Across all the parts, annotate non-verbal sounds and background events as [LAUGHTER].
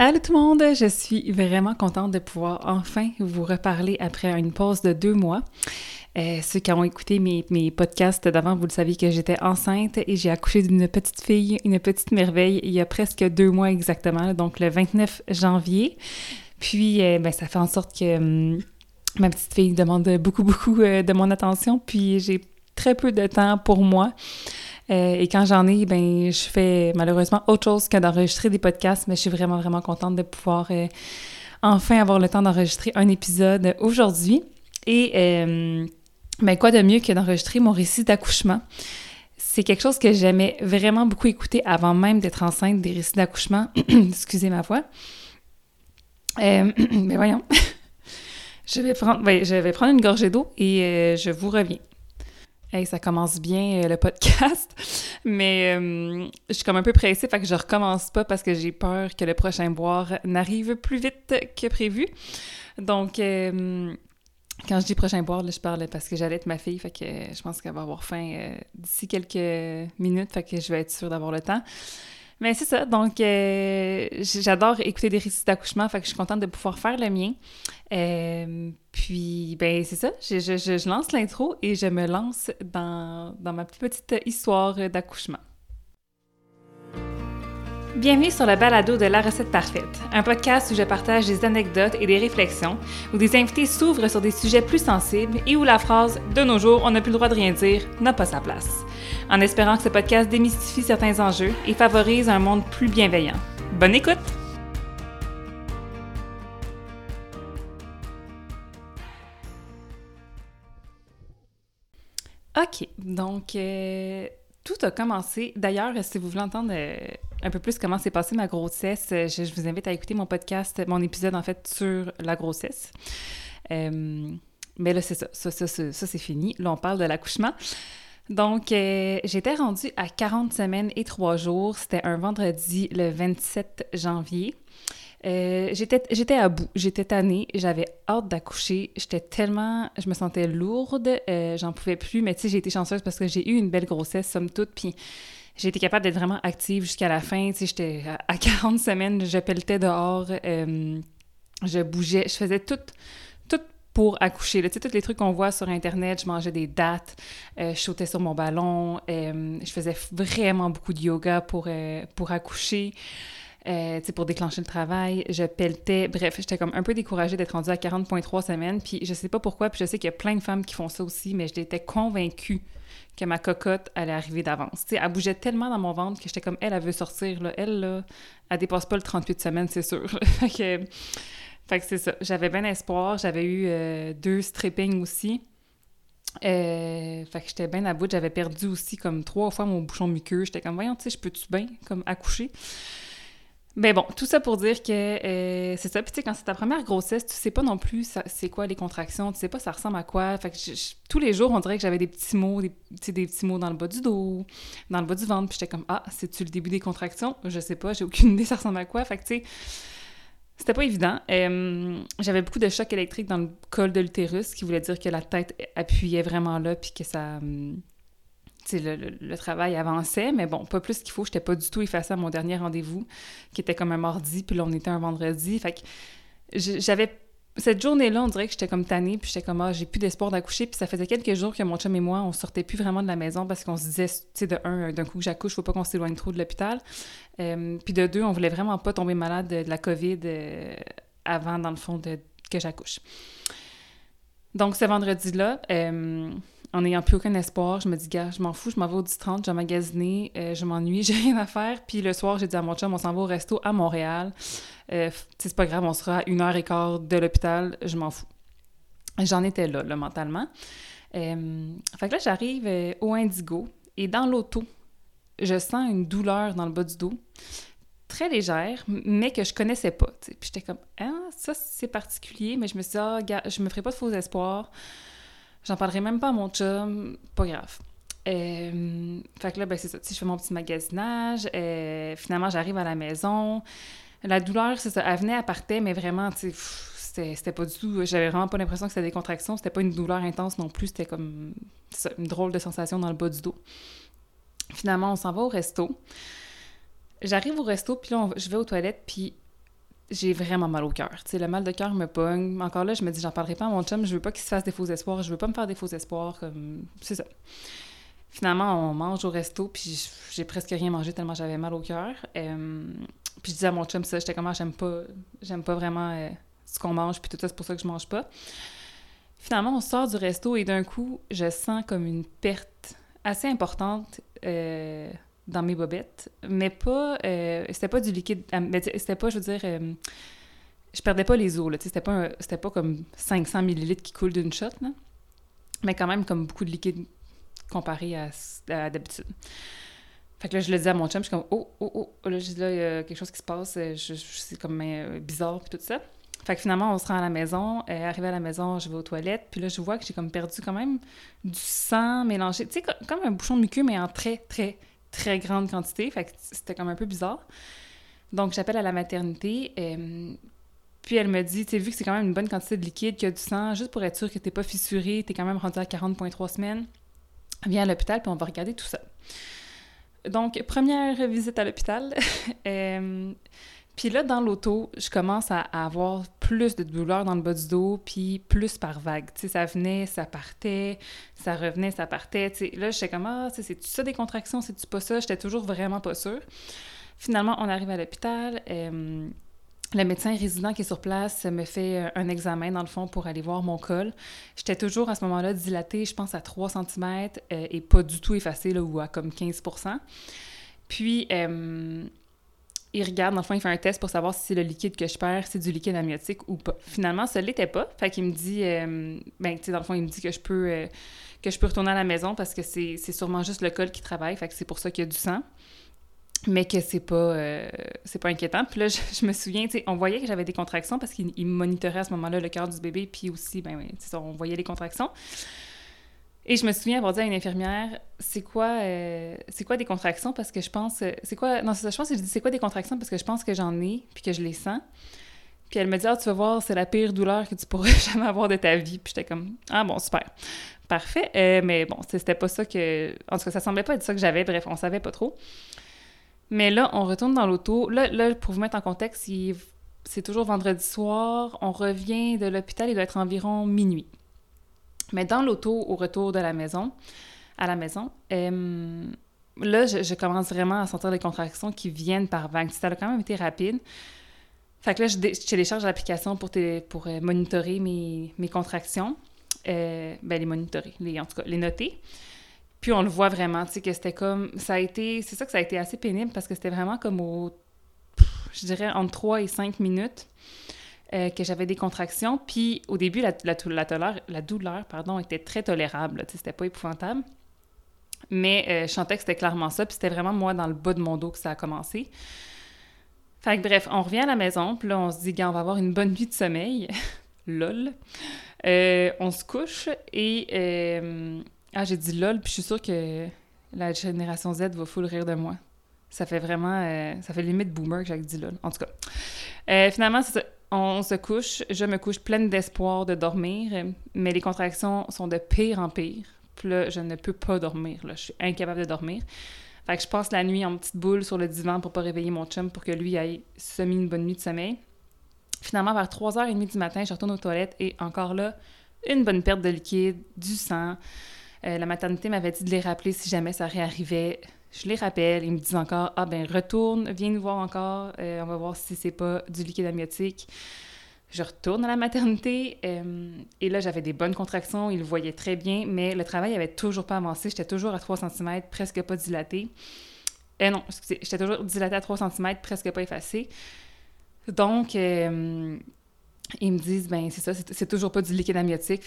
Allô tout le monde, je suis vraiment contente de pouvoir enfin vous reparler après une pause de deux mois. Euh, ceux qui ont écouté mes, mes podcasts d'avant, vous le saviez que j'étais enceinte et j'ai accouché d'une petite fille, une petite merveille, il y a presque deux mois exactement, donc le 29 janvier. Puis, euh, ben, ça fait en sorte que hum, ma petite fille demande beaucoup, beaucoup euh, de mon attention, puis j'ai très peu de temps pour moi. Euh, et quand j'en ai, ben, je fais malheureusement autre chose que d'enregistrer des podcasts, mais je suis vraiment, vraiment contente de pouvoir euh, enfin avoir le temps d'enregistrer un épisode aujourd'hui. Et euh, ben, quoi de mieux que d'enregistrer mon récit d'accouchement? C'est quelque chose que j'aimais vraiment beaucoup écouter avant même d'être enceinte des récits d'accouchement. [COUGHS] Excusez ma voix. [COUGHS] mais ben, voyons. [COUGHS] je, vais prendre, je vais prendre une gorgée d'eau et je vous reviens. Hey, ça commence bien euh, le podcast, [LAUGHS] mais euh, je suis comme un peu pressée, fait que je recommence pas parce que j'ai peur que le prochain boire n'arrive plus vite que prévu. Donc, euh, quand je dis prochain boire, je parle parce que j'allais être ma fille, fait que je pense qu'elle va avoir faim d'ici quelques minutes, fait que je vais être sûre d'avoir le temps. Mais c'est ça, donc euh, j'adore écouter des récits d'accouchement, fait que je suis contente de pouvoir faire le mien. Euh, puis, ben c'est ça, je, je, je, lance l'intro et je me lance dans, dans ma petite histoire d'accouchement. Bienvenue sur le balado de La recette parfaite, un podcast où je partage des anecdotes et des réflexions, où des invités s'ouvrent sur des sujets plus sensibles et où la phrase de nos jours on n'a plus le droit de rien dire n'a pas sa place. En espérant que ce podcast démystifie certains enjeux et favorise un monde plus bienveillant. Bonne écoute! OK, donc euh, tout a commencé. D'ailleurs, si vous voulez entendre euh, un peu plus comment s'est passée ma grossesse, euh, je, vous invite à écouter mon podcast, mon épisode en fait sur la grossesse. Euh, mais là, c'est ça. Ça, ça, ça, c'est fini. Là, on parle de l'accouchement. Donc, euh, j'étais rendue à 40 semaines et 3 jours. C'était un vendredi le 27 janvier. Euh, j'étais à bout, j'étais tannée, j'avais hâte d'accoucher, j'étais tellement, je me sentais lourde, j'en pouvais plus, mais tu sais, j'ai été chanceuse parce que j'ai eu une belle grossesse, somme toute, puis j'ai été capable d'être vraiment active jusqu'à la fin, tu j'étais à 40 semaines, je pelletais dehors, euh, je bougeais, je faisais tout, tout pour accoucher. Tu sais, tous les trucs qu'on voit sur Internet, je mangeais des dates, je sautais sur mon ballon, je faisais vraiment beaucoup de yoga pour, pour accoucher. Euh, pour déclencher le travail, je pelletais. Bref, j'étais comme un peu découragée d'être rendue à 40,3 semaines. Puis je sais pas pourquoi, puis je sais qu'il y a plein de femmes qui font ça aussi, mais j'étais convaincue que ma cocotte allait arriver d'avance. Elle bougeait tellement dans mon ventre que j'étais comme, elle, elle veut sortir, là. Elle, là, elle dépasse pas le 38 semaines, c'est sûr. [LAUGHS] fait que, que c'est ça. J'avais bien espoir. J'avais eu euh, deux strippings aussi. Euh, fait que j'étais bien à bout. J'avais perdu aussi comme trois fois mon bouchon muqueux. J'étais comme, voyons, tu sais, je peux-tu bien, comme, accoucher? Mais bon, tout ça pour dire que euh, c'est ça. Puis tu sais, quand c'est ta première grossesse, tu sais pas non plus c'est quoi les contractions, tu sais pas ça ressemble à quoi. Fait que tous les jours, on dirait que j'avais des petits mots, des, des petits mots dans le bas du dos, dans le bas du ventre. Puis j'étais comme, ah, c'est-tu le début des contractions? Je sais pas, j'ai aucune idée ça ressemble à quoi. Fait que tu sais, c'était pas évident. Euh, j'avais beaucoup de chocs électriques dans le col de l'utérus, qui voulait dire que la tête appuyait vraiment là, puis que ça... Hum, le, travail avançait, mais bon, pas plus qu'il faut. J'étais pas du tout effacée à mon dernier rendez-vous, qui était comme un mardi, puis là, on était un vendredi. Fait que j'avais... Cette journée-là, on dirait que j'étais comme tannée, puis j'étais comme, ah, j'ai plus d'espoir d'accoucher. Puis ça faisait quelques jours que mon chum et moi, on sortait plus vraiment de la maison parce qu'on se disait, tu sais, de un, d'un coup que j'accouche, faut pas qu'on s'éloigne trop de l'hôpital. Euh, puis de deux, on voulait vraiment pas tomber malade de, la COVID euh, avant, dans le fond, que j'accouche. Donc, ce vendredi-là, euh, en n'ayant plus aucun espoir, je me dis, gars, je m'en fous, je m'en vais au 10-30, j'ai euh, je m'ennuie, [LAUGHS] j'ai rien à faire. Puis le soir, j'ai dit à mon chum, on s'en va au resto à Montréal. Euh, c'est pas grave, on sera à une heure et quart de l'hôpital, je m'en fous. J'en étais là, là, mentalement. Euh, fait que là, j'arrive euh, au Indigo et dans l'auto, je sens une douleur dans le bas du dos, très légère, mais que je connaissais pas. Puis j'étais comme, ah, ça, c'est particulier, mais je me suis dit, ah, gars, je me ferai pas de faux espoirs. J'en parlerai même pas à mon chum, pas grave. Euh, fait que là, ben, c'est ça. Je fais mon petit magasinage. Euh, finalement, j'arrive à la maison. La douleur, c'est ça. Elle venait, elle partait, mais vraiment, tu c'était pas du tout. J'avais vraiment pas l'impression que c'était des contractions. C'était pas une douleur intense non plus. C'était comme une drôle de sensation dans le bas du dos. Finalement, on s'en va au resto. J'arrive au resto, puis là, je vais aux toilettes, puis j'ai vraiment mal au cœur. Tu sais, le mal de cœur me pogne. Encore là, je me dis, j'en parlerai pas à mon chum, je veux pas qu'il se fasse des faux espoirs, je veux pas me faire des faux espoirs, comme... C'est ça. Finalement, on mange au resto, puis j'ai presque rien mangé tellement j'avais mal au cœur. Puis je disais à mon chum ça, j'étais comme, ah, j'aime pas, j'aime pas vraiment euh, ce qu'on mange, puis tout ça, c'est pour ça que je mange pas. Finalement, on sort du resto et d'un coup, je sens comme une perte assez importante euh, dans mes bobettes, mais pas, c'était pas du liquide, c'était pas, je veux dire, je perdais pas les os, là, c'était pas, c'était pas comme 500 millilitres qui coulent d'une shot, là, mais quand même comme beaucoup de liquide comparé à, d'habitude. Fait que là, je le dis à mon chum, je suis comme, oh, oh, oh, là, je dis, là, il y a quelque chose qui se passe, euh, je, c'est comme euh, bizarre, puis tout ça. Fait que finalement, on se rend à la maison. Euh, arrivé à la maison, je vais aux toilettes, puis là, je vois que j'ai comme perdu quand même du sang mélangé, tu sais, comme un bouchon de muqueux, mais en très, très, très grande quantité. Fait c'était comme un peu bizarre. Donc, j'appelle à la maternité. puis elle me dit, tu sais, vu que c'est quand même une bonne quantité de liquide, qu'il y a du sang, juste pour être sûr que t'es pas fissuré, t'es quand même rendu à 40,3 semaines, viens à l'hôpital, puis on va regarder tout ça. Donc, première visite à l'hôpital. [LAUGHS] Euh, puis là, dans l'auto, je commence à, avoir plus de douleur dans le bas du dos, puis plus par vague. Tu sais, ça venait, ça partait, ça revenait, ça partait. Tu sais, là, j'étais comme, ah, c'est-tu ça des contractions, c'est-tu pas ça? J'étais toujours vraiment pas sûre. Finalement, on arrive à l'hôpital. Euh, le médecin résident qui est sur place me fait euh, un examen, dans le fond, pour aller voir mon col. J'étais toujours à ce moment-là dilatée, je pense, à 3 cm euh, et pas du tout effacée, là, ou à comme 15 Puis, il regarde, dans le fond, il fait un test pour savoir si le liquide que je perds, c'est du liquide amniotique ou pas. Finalement, ça l'était pas. Fait qu'il me dit, ben, tu fond, il me dit que je peux, que je peux retourner à la maison parce que c'est sûrement juste le col qui travaille. Fait que c'est pour ça qu'il y a du sang mais que c'est pas euh, c'est pas inquiétant. Puis là, je, me souviens, on voyait que j'avais des contractions parce qu'il monitorait à ce moment-là le cœur du bébé, puis aussi, ben on voyait les contractions. Et je me souviens avoir dit à une infirmière, c'est quoi, euh, c'est quoi des contractions? Parce que je pense, c'est quoi, non c'est ça, je pense que c'est quoi des contractions? Parce que je pense que j'en ai puis que je les sens. Puis elle me dit ah tu vas voir c'est la pire douleur que tu pourrais [LAUGHS] jamais avoir de ta vie. Puis j'étais comme ah bon super, parfait. Euh, mais bon c'était pas ça que, en tout cas ça semblait pas être ça que j'avais. Bref on savait pas trop. Mais là, on retourne dans l'auto. Là, là, pour vous mettre en contexte, c'est toujours vendredi soir. On revient de l'hôpital, il doit être environ minuit. Mais dans l'auto, au retour de la maison, à la maison, euh, là, je, commence vraiment à sentir les contractions qui viennent par vagues. Ça a quand même été rapide. Fait que là, je, télécharge l'application pour, pour euh, monitorer mes, mes contractions. Euh, ben, les monitorer, les, en tout cas, les noter. Puis on le voit vraiment, tu sais, que c'était comme. Ça a été. C'est ça que ça a été assez pénible parce que c'était vraiment comme au. Je dirais entre 3 et 5 minutes euh, que j'avais des contractions. Puis au début, la, la, la, douleur pardon, était très tolérable. C'était pas épouvantable. Mais euh, je sentais que c'était clairement ça. Puis c'était vraiment moi dans le bas de mon dos que ça a commencé. Fait que bref, on revient à la maison. Puis là, on se dit, on va avoir une bonne nuit de sommeil. [LAUGHS] Lol. Euh, on se couche et ah, j'ai dit lol, puis je suis sûre que la génération Z va full rire de moi. Ça fait vraiment. Ça fait limite boomer que j'ai dit lol. En tout cas. Finalement, On se couche. Je me couche pleine d'espoir de dormir, mais les contractions sont de pire en pire. Puis là, je ne peux pas dormir. Là. Je suis incapable de dormir. Fait que je passe la nuit en petite boule sur le divan pour pas réveiller mon chum pour que lui aille semi une bonne nuit de sommeil. Finalement, vers 3h30 du matin, je retourne aux toilettes et encore là, une bonne perte de liquide, du sang. Euh, la maternité m'avait dit de les rappeler si jamais ça réarrivait. Je les rappelle, ils me disent encore Ah ben retourne, viens nous voir encore, euh, on va voir si c'est pas du liquide amniotique. Je retourne à la maternité euh, et là j'avais des bonnes contractions, ils le voyaient très bien, mais le travail avait toujours pas avancé, j'étais toujours à 3 cm, presque pas dilatée. Euh, non, excusez, j'étais toujours dilatée à 3 cm, presque pas effacée. Donc, ils me disent, ben c'est ça, c'est toujours pas du liquide amniotique.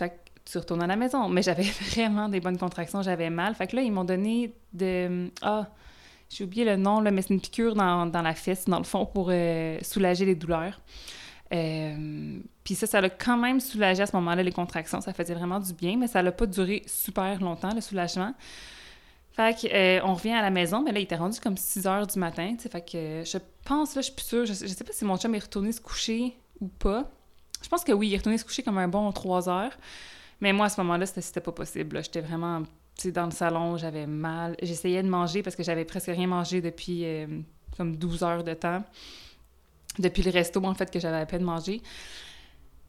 Tu retournes à la maison. Mais j'avais [LAUGHS] vraiment des bonnes contractions, j'avais mal. Fait que là, ils m'ont donné de... Ah, j'ai oublié le nom, là, mais c'est une piqûre dans, la fesse, dans le fond, pour euh, soulager les douleurs. Euh, puis ça, ça a quand même soulagé à ce moment-là les contractions. Ça faisait vraiment du bien, mais ça n'a pas duré super longtemps, le soulagement. Fait que, euh, on revient à la maison, mais là, il était rendu comme 6 heures du matin, fait que je pense, là, je suis plus sûre, je, je, sais pas si mon chum est retourné se coucher ou pas. Je pense que oui, il est retourné se coucher comme un bon 3 heures. Mais moi, à ce moment-là, c'était pas possible. J'étais vraiment dans le salon, j'avais mal. J'essayais de manger parce que j'avais presque rien mangé depuis euh, comme 12 heures de temps. depuis le resto, en fait, que j'avais à peine mangé.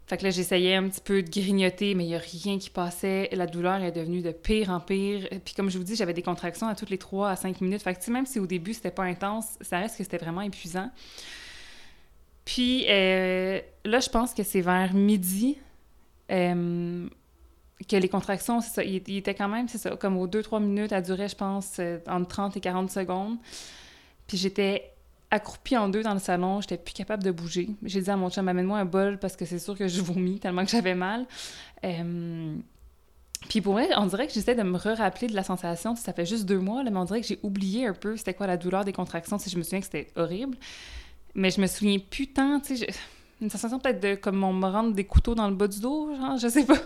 Fait que là, j'essayais un petit peu de grignoter, mais il n'y a rien qui passait. La douleur est devenue de pire en pire. Puis comme je vous dis, j'avais des contractions à toutes les 3 à 5 minutes. Fait que même si au début, c'était pas intense, ça reste que c'était vraiment épuisant. Puis euh, là, je pense que c'est vers midi euh, que les contractions, ça, il, était quand même, c'est ça, comme aux 2-3 minutes, ça durait, je pense, euh, entre 30 et 40 secondes. Puis j'étais accroupie en deux dans le salon, j'étais plus capable de bouger. J'ai dit à mon chum, amène-moi un bol parce que c'est sûr que je vomis tellement que j'avais mal. Euh, puis pour vrai, on dirait que j'essaie de me re-rappeler de la sensation. Ça fait juste deux mois, mais on dirait que j'ai oublié un peu c'était quoi la douleur des contractions. Si je me souviens que c'était horrible. Mais je me souviens plus tant, tu sais, une sensation peut-être de comme on me rentre des couteaux dans le bas du dos, genre, je sais pas.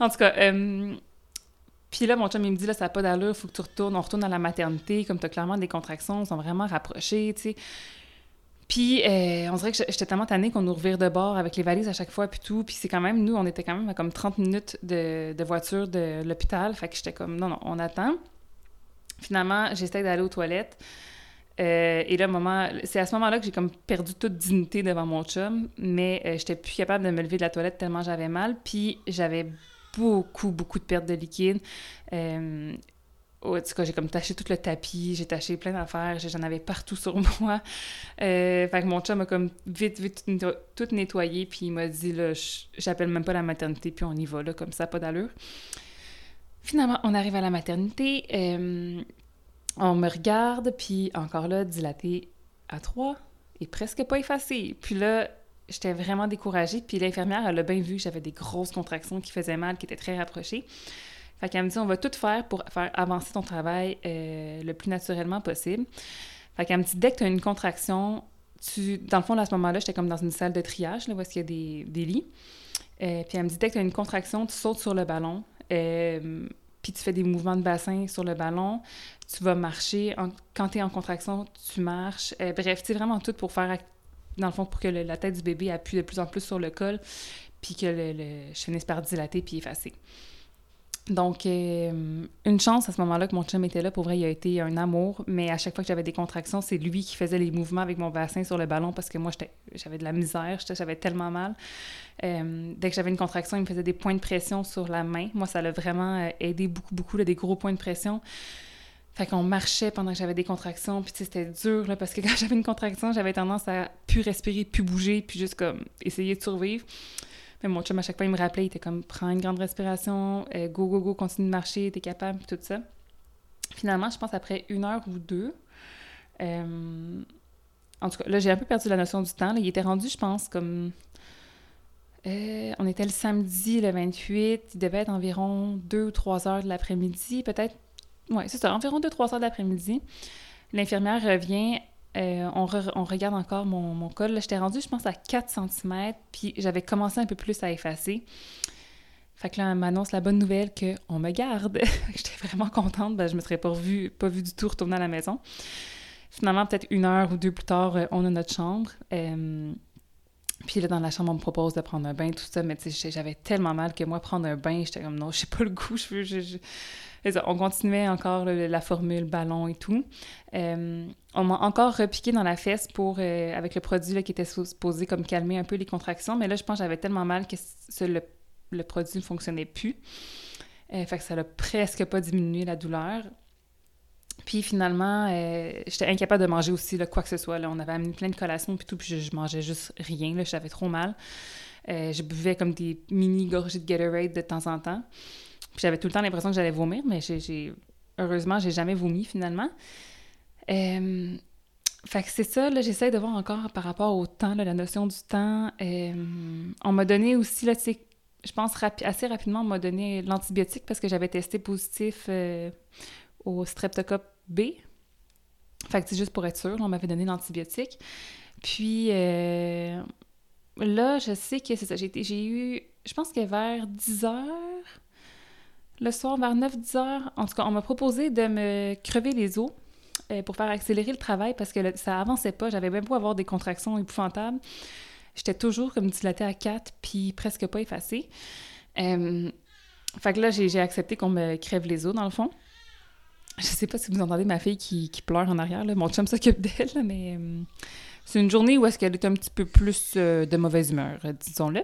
En tout cas, euh, puis là, mon chum, il me dit, là, ça n'a pas d'allure, faut que tu retournes, on retourne à la maternité, comme tu as clairement des contractions, sont vraiment rapprochées, tu sais. Puis, euh, on dirait que j'étais tellement tannée qu'on nous revire de bord avec les valises à chaque fois, puis tout. Puis c'est quand même, nous, on était quand même à comme 30 minutes de, de voiture de l'hôpital. Fait que j'étais comme, non, non, on attend. Finalement, j'essaie d'aller aux toilettes. Euh, et là, moment, c'est à ce moment-là que j'ai comme perdu toute dignité devant mon chum, mais euh, j'étais plus capable de me lever de la toilette tellement j'avais mal. Puis j'avais beaucoup, beaucoup de pertes de liquide. Euh, en tout cas, j'ai comme taché tout le tapis, j'ai taché plein d'affaires, j'en avais partout sur [LAUGHS] moi. Euh, fait que mon chum m'a comme vite, vite tout, nettoyé, puis il m'a dit, là, j'appelle même pas la maternité, puis on y va, là, comme ça, pas d'allure. Finalement, on arrive à la maternité, euh, on me regarde, puis encore là, dilaté à trois, et presque pas effacé. Puis là, j'étais vraiment découragée. Puis l'infirmière, elle a bien vu que j'avais des grosses contractions qui faisaient mal, qui étaient très rapprochées. Fait qu'elle me dit, on va tout faire pour faire avancer ton travail euh, le plus naturellement possible. Fait qu'elle me dit, dès que tu as une contraction, tu... Dans le fond, à ce moment-là, j'étais comme dans une salle de triage, là, où il y a des, des lits. Euh, puis elle me dit, dès que tu as une contraction, tu sautes sur le ballon. Euh, puis tu fais des mouvements de bassin sur le ballon, tu vas marcher. Quand tu es en contraction, tu marches. bref, c'est vraiment tout pour faire dans le fond, pour que la tête du bébé appuie de plus en plus sur le col, puis que le, je finisse par dilater puis effacer. Donc, euh, une chance à ce moment-là que mon chum était là. Pour vrai, il a été un amour. Mais à chaque fois que j'avais des contractions, c'est lui qui faisait les mouvements avec mon bassin sur le ballon parce que moi, j'avais de la misère. J'avais tellement mal. Euh, dès que j'avais une contraction, il me faisait des points de pression sur la main. Moi, ça l'a vraiment euh, aidé beaucoup, beaucoup, des gros points de pression. Fait qu'on marchait pendant que j'avais des contractions, puis c'était dur, là, parce que [LAUGHS] quand j'avais une contraction, j'avais tendance à plus respirer, plus bouger, puis juste comme essayer de survivre. Mais mon chum, à chaque fois, il me rappelait, il était comme, prends une grande respiration, euh, go, go, go, continue de marcher, t'es capable, puis tout ça. Finalement, je pense après une heure ou deux, euh, en tout cas, là, j'ai un peu perdu la notion du temps. Là. Il était rendu, je pense, comme... Euh, on était le samedi, le 28, il devait être environ deux ou trois heures de l'après-midi, peut-être oui, c'est ça, environ 2-3 heures d'après-midi. L'infirmière revient, euh, on, regarde encore mon, mon col. J'étais rendue, je pense, à 4 cm, puis j'avais commencé un peu plus à effacer. Fait que là, elle m'annonce la bonne nouvelle qu'on me garde. [LAUGHS] J'étais vraiment contente, ben, je me serais pas vue, pas vu du tout retourner à la maison. Finalement, peut-être une heure ou deux plus tard, euh, on a notre chambre. Euh, puis là, dans la chambre, on me propose de prendre un bain, tout ça, mais tu sais, j'avais tellement mal que moi, prendre un bain, j'étais comme non, j'ai pas le goût, je veux, je, on continuait encore la formule ballon et tout. Euh, on m'a encore repiqué dans la fesse pour, euh, avec le produit qui était supposé comme calmer un peu les contractions, mais là, je pense que j'avais tellement mal que le, produit ne fonctionnait plus. Euh, fait que ça n'a presque pas diminué la douleur. Puis finalement, j'étais incapable de manger aussi quoi que ce soit. Là. On avait amené plein de collations puis tout, puis je, mangeais juste rien. J'avais trop mal. je buvais comme des mini gorgées de Gatorade de temps en temps j'avais tout le temps l'impression que j'allais vomir, mais j'ai, heureusement, j'ai jamais vomi finalement. Euh, fait que c'est ça, là, j'essaie de voir encore par rapport au temps, la notion du temps. Euh, on m'a donné aussi, là, je pense assez rapidement, on m'a donné l'antibiotique parce que j'avais testé positif euh, au streptocoque B. Fait que c'est juste pour être sûr, on m'avait donné l'antibiotique. Puis là, je sais que c'est ça, j'ai, j'ai eu, je pense que vers 10 heures, le soir vers 9-10 heures. En tout cas, on m'a proposé de me crever les os euh, pour faire accélérer le travail parce que ça avançait pas. J'avais même beau avoir des contractions épouvantables. J'étais toujours comme dilatée à 4 puis presque pas effacée. Euh, fait que là, j'ai accepté qu'on me crève les os, dans le fond. Je sais pas si vous entendez ma fille qui, pleure en arrière. Là. Mon chum s'occupe d'elle, mais euh, c'est une journée où est-ce qu'elle est un petit peu plus de mauvaise humeur, disons-le.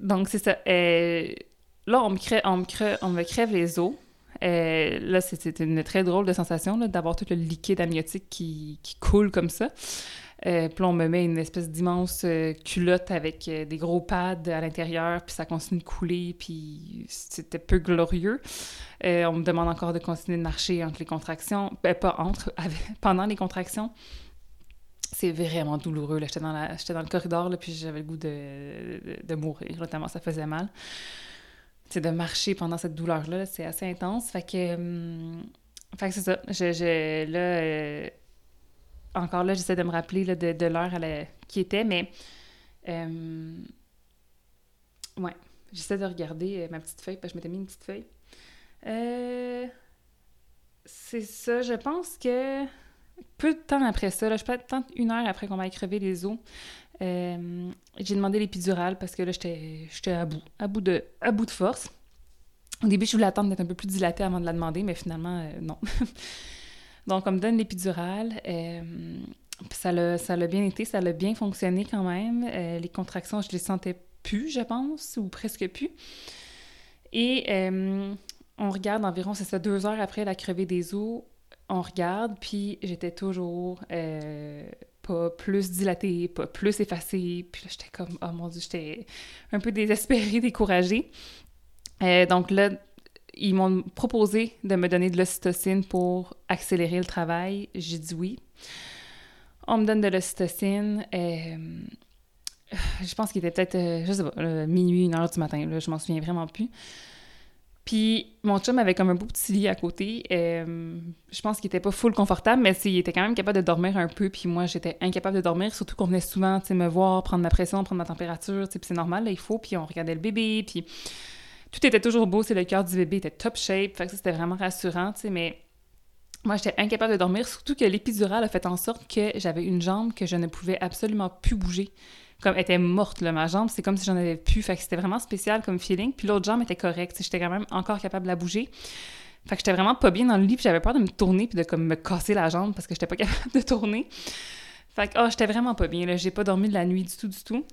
donc, c'est ça. là, on me, crève, on, me crève, on me crève les os. là, c'était une très drôle de sensation d'avoir tout le liquide amniotique qui, qui coule comme ça. Euh, puis on me met une espèce d'immense euh, culotte avec euh, des gros pads à l'intérieur, puis ça continue de couler, puis c'était peu glorieux. on me demande encore de continuer de marcher entre les contractions, ben, pas entre, [LAUGHS] pendant les contractions. C'est vraiment douloureux. J'étais dans, dans le corridor, puis j'avais le goût de, de, mourir, notamment ça faisait mal. C'est de marcher pendant cette douleur-là, c'est assez intense. Fait que, hum, que c'est ça. Là, encore là, j'essaie de me rappeler de, l'heure qui était, mais euh, ouais, j'essaie de regarder euh, ma petite feuille, parce que je m'étais mis une petite feuille. Euh, c'est ça, je pense que peu de temps après ça, là, je peut-être une heure après qu'on m'ait crevé les os, j'ai demandé l'épidurale parce que là, j'étais à bout, à bout de force. Au début, je voulais attendre d'être un peu plus dilatée avant de la demander, mais finalement, non. [LAUGHS] Donc, on me donne l'épidurale. Euh, ça l'a bien été, ça l'a bien fonctionné quand même. Euh, les contractions, je les sentais plus, je pense, ou presque plus. Et euh, on regarde environ, c'est ça, deux heures après la crevée des os, on regarde, puis j'étais toujours pas plus dilatée, pas plus effacée. Puis là, j'étais comme, oh mon Dieu, j'étais un peu désespérée, découragée. donc là, ils m'ont proposé de me donner de l'ocytocine pour accélérer le travail. J'ai dit oui. On me donne de l'ocytocine. Euh, je pense qu'il était peut-être, euh, je sais pas, minuit, une heure du matin. Là, je m'en souviens vraiment plus. Puis mon chum avait comme un beau petit lit à côté. Euh, je pense qu'il était pas full confortable, mais il était quand même capable de dormir un peu. Puis moi, j'étais incapable de dormir, surtout qu'on venait souvent me voir, prendre ma pression, prendre ma température. Puis c'est normal, là, il faut. Puis on regardait le bébé. Puis tout était toujours beau, c'est le cœur du bébé était top shape, fait que ça c'était vraiment rassurant, tu sais, mais moi j'étais incapable de dormir, surtout que l'épidurale a fait en sorte que j'avais une jambe que je ne pouvais absolument plus bouger. Comme elle était morte, là, ma jambe, c'est comme si j'en avais plus, fait que c'était vraiment spécial comme feeling, puis l'autre jambe était correcte, j'étais quand même encore capable de la bouger. Fait que j'étais vraiment pas bien dans le lit, puis j'avais peur de me tourner puis de comme me casser la jambe parce que j'étais pas [LAUGHS] capable de tourner. Fait que, oh, j'étais vraiment pas bien, là. J'ai pas dormi de la nuit du tout, du tout.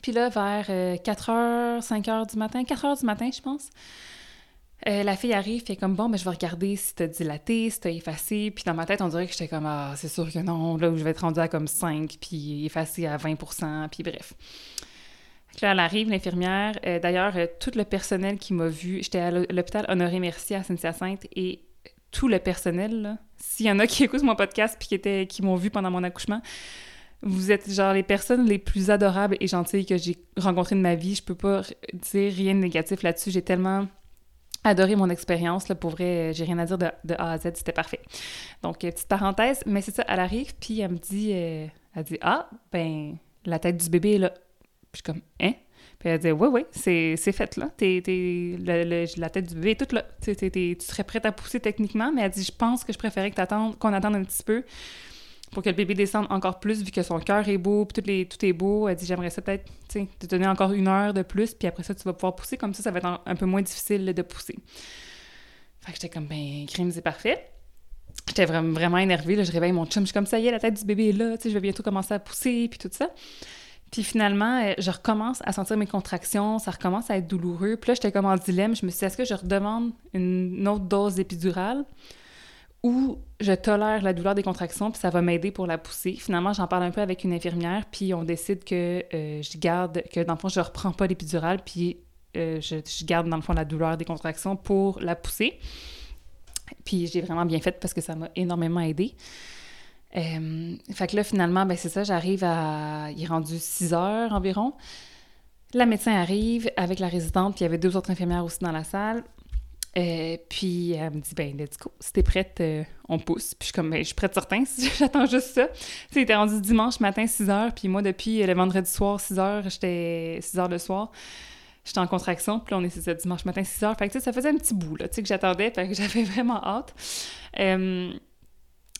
Puis là, vers 4h, euh, 5h du matin, 4h du matin, je pense, euh, la fille arrive, fait comme bon, mais ben, je vais regarder si t'as dilaté, si t'as effacé. Puis dans ma tête, on dirait que j'étais comme ah, c'est sûr que non, là où je vais être rendue à comme 5, puis effacé à 20% puis bref. Là, elle arrive, l'infirmière. Euh, d'ailleurs, tout le personnel qui m'a vu, j'étais à l'hôpital Honoré-Mercier à Saint-Hyacinthe et tout le personnel, s'il y en a qui écoutent mon podcast puis qui, qui m'ont vu pendant mon accouchement, vous êtes genre les personnes les plus adorables et gentilles que j'ai rencontrées de ma vie. Je peux pas dire rien de négatif là-dessus. J'ai tellement adoré mon expérience. Là, pour vrai, j'ai rien à dire de, A à Z. C'était parfait. Donc, euh, petite parenthèse. Mais c'est ça, elle arrive, puis elle me dit, euh, elle dit, ah, ben, la tête du bébé est là. Puis je suis comme, hein? Puis elle dit, oui, oui, c'est fait là. la tête du bébé est toute là. tu serais prête à pousser techniquement, mais elle dit, je pense que je préférais qu'on attende un petit peu pour que le bébé descende encore plus, vu que son cœur est beau, puis tout, les, tout est beau. Elle dit J'aimerais ça peut-être te donner encore une heure de plus, puis après ça, tu vas pouvoir pousser. Comme ça, ça va être un, peu moins difficile de pousser. Fait j'étais comme Ben, crime, c'est parfait. J'étais vraiment, vraiment énervée. Là, je réveille mon chum. Je suis comme ça y est, la tête du bébé est là, je vais bientôt commencer à pousser, puis tout ça. Puis finalement, euh, je recommence à sentir mes contractions, ça recommence à être douloureux. Puis là, j'étais comme en dilemme. Je me suis dit, est-ce que je redemande une autre dose d'épidurale ou je tolère la douleur des contractions, puis ça va m'aider pour la pousser. Finalement, j'en parle un peu avec une infirmière, puis on décide que euh, je garde, que dans le fond, je reprends pas l'épidurale, puis euh, je, garde dans le fond la douleur des contractions pour la pousser. Puis j'ai vraiment bien fait parce que ça m'a énormément aidé. Euh, fait que là, finalement, ben c'est ça, j'arrive à... Il est rendu 6 heures environ. La médecin arrive avec la résidente, puis il y avait deux autres infirmières aussi dans la salle. Euh, puis elle me dit, ben, let's go. Si t'es prête, euh, on pousse. Puis je suis comme, ben, je suis prête certain, [LAUGHS] j'attends juste ça. Tu sais, rendu dimanche matin, 6 h, puis moi, depuis le vendredi soir, 6 h, j'étais 6 h le soir. J'étais en contraction, puis là, on est dimanche matin, 6 h. Fait que, ça faisait un petit bout, là, tu sais, que j'attendais, fait que [LAUGHS] j'avais vraiment hâte. Euh,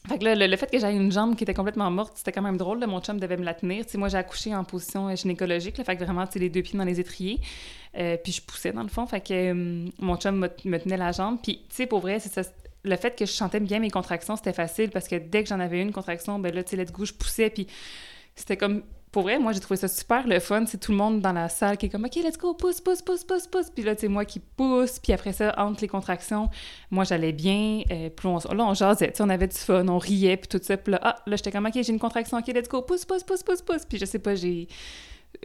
fait là, le, fait que j'aille une jambe qui était complètement morte, c'était quand même drôle. Mon chum devait me la tenir. sais, moi, j'ai accouché en position gynécologique. Là, fait que vraiment, les deux pieds dans les étriers. Euh, puis je poussais, dans le fond. Fait que euh, mon chum me, tenait la jambe. Puis, tu sais, pour vrai, c'est ça. le fait que je chantais bien mes contractions, c'était facile parce que dès que j'en avais une contraction, ben là, tu sais, let's go, je poussais, puis c'était comme pour vrai, moi, j'ai trouvé ça super le fun. C'est tout le monde dans la salle qui est comme OK, let's go, pousse, pousse, pousse, pousse, pousse. Puis là, sais, moi qui pousse. Puis après ça, entre les contractions, moi, j'allais bien. Euh, puis on, là, on jasait, on avait du fun, on riait, puis tout ça. Puis là, ah, là, j'étais comme OK, j'ai une contraction, OK, let's go, pousse, pousse, pousse, pousse, pousse. Puis je sais pas, j'ai.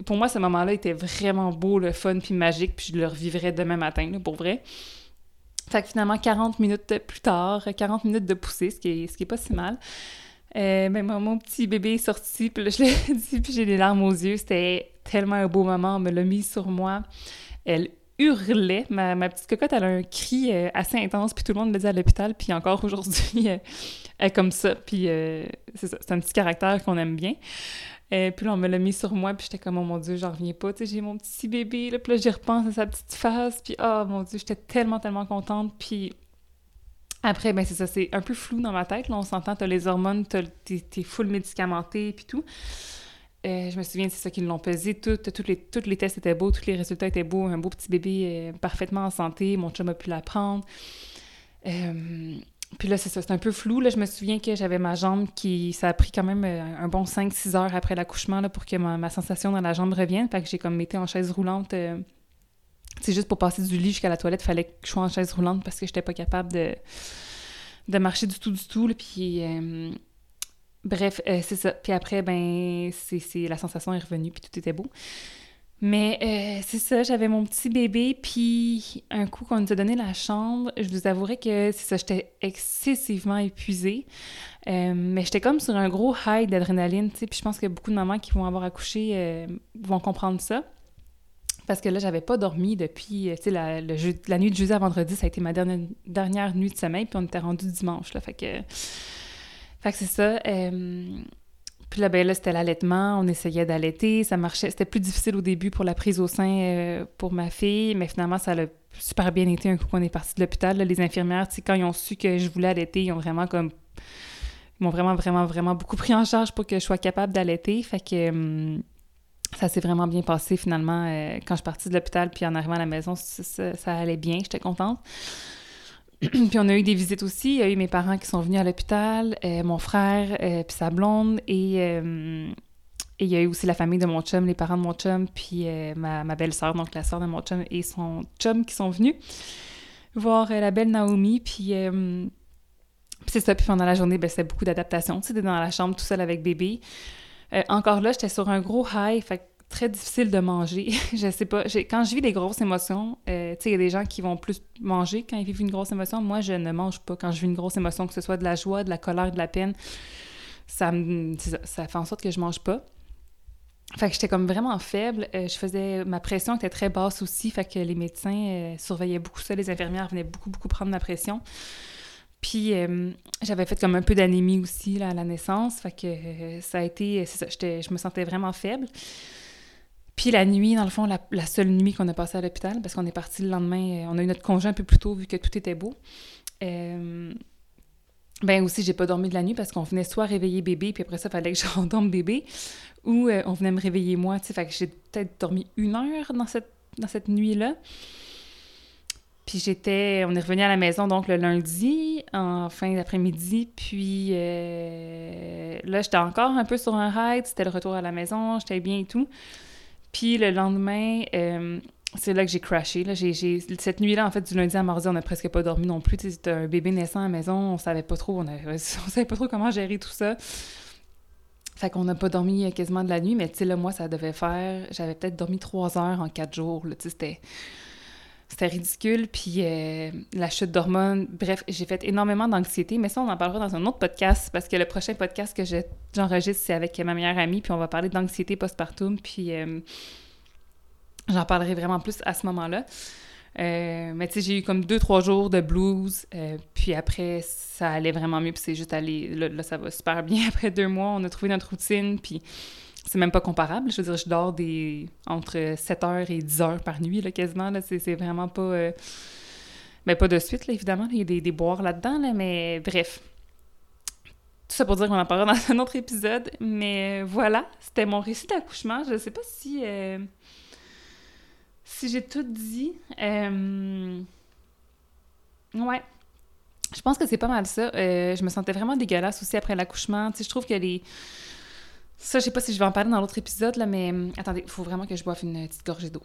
Pour moi, ce moment-là était vraiment beau, le fun, puis magique. Puis je le revivrais demain matin, là, pour vrai. Fait que finalement, 40 minutes plus tard, 40 minutes de pousser, ce qui est, ce qui est pas si mal. Euh, ben, mon, petit bébé est sorti, puis là, je l'ai [LAUGHS] dit, puis j'ai des larmes aux yeux. C'était tellement un beau moment. On me l'a mis sur moi. Elle hurlait. Ma, petite cocotte, elle a un cri euh, assez intense, puis tout le monde me dit à l'hôpital, puis encore [LAUGHS] aujourd'hui, elle est comme ça. Puis euh, c'est ça, c'est un petit caractère qu'on aime bien. puis là, on me l'a mis sur moi, puis j'étais comme, oh mon Dieu, j'en reviens pas, tu sais, j'ai mon petit bébé, là, puis là, j'y repense à sa petite face, puis oh mon Dieu, j'étais tellement, tellement contente, puis après, ben c'est ça, c'est un peu flou dans ma tête. On s'entend, t'as les hormones, t'es, t'es full médicamenté, puis tout. Euh, je me souviens, c'est ça qu'ils l'ont pesé. Tout, les, tous les tests étaient beaux, tous les résultats étaient beaux. Un beau petit bébé euh, parfaitement en santé. Mon chum a pu l'apprendre. Euh, puis là, c'est ça, c'est un peu flou. Là, je me souviens que j'avais ma jambe qui... Ça a pris quand même un bon 5-6 heures après l'accouchement pour que ma, ma, sensation dans la jambe revienne. Fait que j'ai comme été en chaise roulante c'est juste pour passer du lit jusqu'à la toilette, il fallait que je sois en chaise roulante parce que j'étais pas capable de, de marcher du tout, du tout. puis, euh, bref, euh, c'est ça. Puis après, ben, c'est, la sensation est revenue, puis tout était beau. Mais euh, c'est ça, j'avais mon petit bébé, puis un coup qu'on nous a donné la chambre, je vous avouerai que c'est ça, j'étais excessivement épuisée. mais j'étais comme sur un gros high d'adrénaline, tu sais, puis je pense que beaucoup de mamans qui vont avoir accouché vont comprendre ça. Parce que là, j'avais pas dormi depuis, euh, tu sais, la, la, nuit de jeudi à vendredi, ça a été ma dernière, dernière nuit de sommeil, puis on était rendu dimanche, là, fait que... Fait que c'est ça. Euh, puis là, ben là, c'était l'allaitement, on essayait d'allaiter, ça marchait. C'était plus difficile au début pour la prise au sein euh, pour ma fille, mais finalement, ça a super bien été un coup qu'on est parti de l'hôpital. Les infirmières, quand ils ont su que je voulais allaiter, ils ont vraiment comme... Ils m'ont vraiment, vraiment, vraiment beaucoup pris en charge pour que je sois capable d'allaiter. Fait que... Hum, ça s'est vraiment bien passé finalement. Euh, quand je suis partie de l'hôpital, puis en arrivant à la maison, ça, allait bien, j'étais contente. [CLEARS THROAT] puis on a eu des visites aussi. Il y a eu mes parents qui sont venus à l'hôpital, euh, mon frère, euh, puis sa blonde, et, il y a eu aussi la famille de mon chum, les parents de mon chum, puis ma, belle-sœur, donc la sœur de mon chum, et son chum qui sont venus voir la belle Naomi, puis... c'est ça, puis pendant la journée, ben, beaucoup d'adaptation. Tu sais, dans la chambre tout seul avec bébé. Euh, encore là, j'étais sur un gros high, fait très difficile de manger. [LAUGHS] je sais pas. Quand je vis des grosses émotions, euh, tu sais, il y a des gens qui vont plus manger quand ils vivent une grosse émotion. Moi, je ne mange pas quand je vis une grosse émotion, que ce soit de la joie, de la colère, de la peine. Ça, fait en sorte que je mange pas. Fait que j'étais comme vraiment faible. Euh, je faisais... Ma pression était très basse aussi, fait que les médecins surveillaient beaucoup ça. Les infirmières venaient beaucoup, beaucoup prendre ma pression. Puis euh, j'avais fait comme un peu d'anémie aussi là, à la naissance, euh, ça a été, ça, je me sentais vraiment faible. Puis la nuit, dans le fond, la, seule nuit qu'on a passée à l'hôpital, parce qu'on est parti le lendemain, euh, on a eu notre congé un peu plus tôt vu que tout était beau. ben aussi, j'ai pas dormi de la nuit parce qu'on venait soit réveiller bébé, puis après ça, il fallait que [LAUGHS] je rendorme bébé, ou on venait me réveiller moi, tu sais, fait que j'ai peut-être dormi une heure dans cette, dans cette nuit-là. Puis j'étais, on est revenu à la maison donc le lundi, en fin d'après-midi. Puis euh, là, j'étais encore un peu sur un ride. C'était le retour à la maison, j'étais bien et tout. Puis le lendemain, euh, c'est là que j'ai crashé. Là. Cette nuit-là, en fait, du lundi à mardi, on n'a presque pas dormi non plus. C'était un bébé naissant à la maison, on savait pas trop, on, avait, [LAUGHS] on savait pas trop comment gérer tout ça. Fait qu'on n'a pas dormi quasiment de la nuit, mais tu sais, là, moi, ça devait faire... J'avais peut-être dormi trois heures en quatre jours, c'était c'était ridicule. Puis euh, la chute d'hormones, bref, j'ai fait énormément d'anxiété. Mais ça, on en parlera dans un autre podcast parce que le prochain podcast que j'enregistre, c'est avec ma meilleure amie. Puis on va parler d'anxiété postpartum. Puis euh, j'en parlerai vraiment plus à ce moment-là. Euh, mais tu sais, j'ai eu comme deux, trois jours de blues. puis après, ça allait vraiment mieux. Puis c'est juste allé. Là, là, ça va super bien. [LAUGHS] Après deux mois, on a trouvé notre routine. Puis c'est même pas comparable. Je veux dire, je dors des entre 7 heures et 10 heures par nuit, là, quasiment. Là. C'est, vraiment pas... Mais euh, ben, pas de suite, là, évidemment. Il y a des, des boires là-dedans, là, mais bref. Tout ça pour dire qu'on en parlera dans un autre épisode. Mais euh, voilà, c'était mon récit d'accouchement. Je sais pas si... Euh, si j'ai tout dit. Ouais. je pense que c'est pas mal ça. Euh, je me sentais vraiment dégueulasse aussi après l'accouchement. Tu sais, je trouve que les... Ça, je sais pas si je vais en parler dans l'autre épisode, là, mais hum, attendez, il faut vraiment que je boive une petite gorgée d'eau.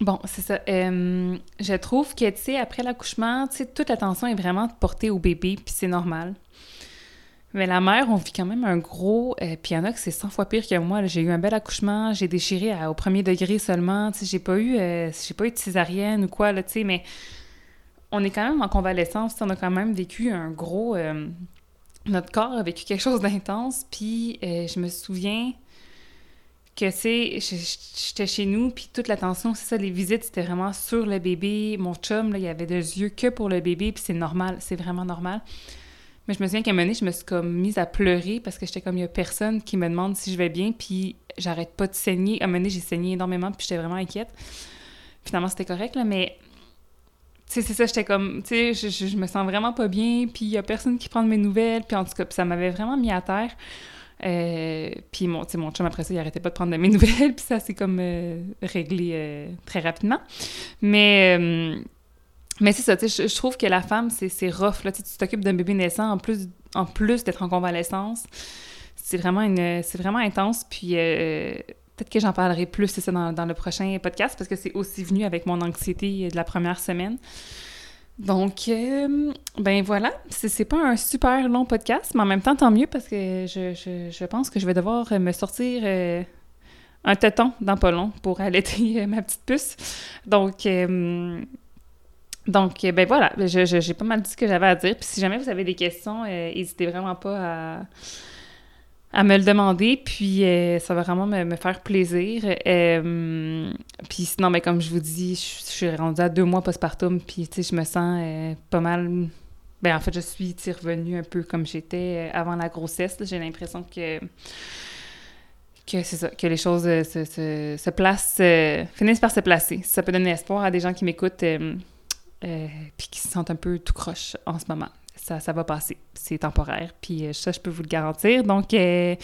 Bon, c'est ça. Euh, je trouve que, tu sais, après l'accouchement, tu sais, toute l'attention est vraiment portée au bébé, puis c'est normal. Mais la mère, on vit quand même un gros... Euh, puis il y en a que c'est 100 fois pire que moi. J'ai eu un bel accouchement, j'ai déchiré au premier degré seulement, tu sais, j'ai pas eu... Euh, j'ai pas eu de césarienne ou quoi, là, tu sais, mais on est quand même en convalescence, on a quand même vécu un gros... notre corps a vécu quelque chose d'intense, puis je me souviens que c'est j'étais chez nous puis toute l'attention c'est ça les visites c'était vraiment sur le bébé. Mon chum là il avait des yeux que pour le bébé puis c'est normal c'est vraiment normal. Mais je me souviens qu'à un moment donné je me suis comme mise à pleurer parce que j'étais comme il y a personne qui me demande si je vais bien puis j'arrête pas de saigner. À un moment donné j'ai saigné énormément puis j'étais vraiment inquiète. Finalement c'était correct là mais tu sais c'est ça j'étais comme tu sais je, je, me sens vraiment pas bien puis il y a personne qui prend de mes nouvelles puis en tout cas ça m'avait vraiment mis à terre euh, puis mon, mon chum, après ça, il arrêtait pas de prendre de mes [LAUGHS] nouvelles, puis ça s'est comme euh, réglé euh, très rapidement. Mais, mais c'est ça, tu sais, je, trouve que la femme, c'est rough, là, tu t'occupes d'un bébé naissant en plus, en plus d'être en convalescence. C'est vraiment, une, vraiment intense, puis peut-être que j'en parlerai plus, ça, dans, le prochain podcast, parce que c'est aussi venu avec mon anxiété de la première semaine. Donc, euh, ben voilà, c'est pas un super long podcast, mais en même temps, tant mieux parce que je, je, pense que je vais devoir me sortir euh, un téton dans pas long pour allaiter ma petite puce. Donc, euh, donc ben voilà, j'ai pas mal dit ce que j'avais à dire. Puis si jamais vous avez des questions, n'hésitez vraiment pas à à me le demander, puis euh, ça va vraiment me, faire plaisir. Euh, puis sinon, mais ben, comme je vous dis, je, suis rendue à deux mois postpartum, puis je me sens euh, pas mal... Ben en fait, je suis revenue un peu comme j'étais avant la grossesse. J'ai l'impression que que c'est ça, que les choses se, se, se placent, finissent par se placer. Ça peut donner espoir à des gens qui m'écoutent puis qui se sentent un peu tout croche en ce moment ça, ça va passer. C'est temporaire. Puis euh, ça, je peux vous le garantir. Donc, euh,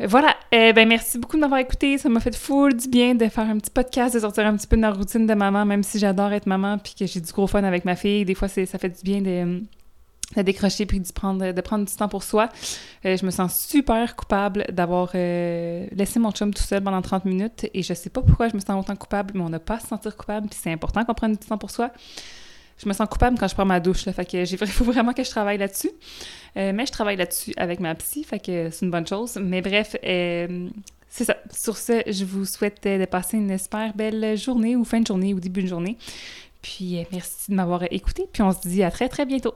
voilà. Eh ben, merci beaucoup de m'avoir écouté. Ça m'a fait full du bien de faire un petit podcast, de sortir un petit peu de la routine de maman, même si j'adore être maman puis que j'ai du gros fun avec ma fille. Des fois, ça fait du bien de décrocher puis de prendre, de prendre du temps pour soi. Euh, je me sens super coupable d'avoir laissé mon chum tout seul pendant 30 minutes et je sais pas pourquoi je me sens autant coupable, mais on n'a pas à se sentir coupable puis c'est important qu'on prenne du temps pour soi je me sens coupable quand je prends ma douche. Là, fait que il [LAUGHS] faut vraiment que je travaille là-dessus. Euh, mais je travaille là-dessus avec ma psy, fait que c'est une bonne chose. Mais bref, euh, c'est ça. Sur ce, je vous souhaite de passer une super belle journée ou fin de journée ou début de journée. Puis euh, merci de m'avoir écouté. Puis on se dit à très très bientôt.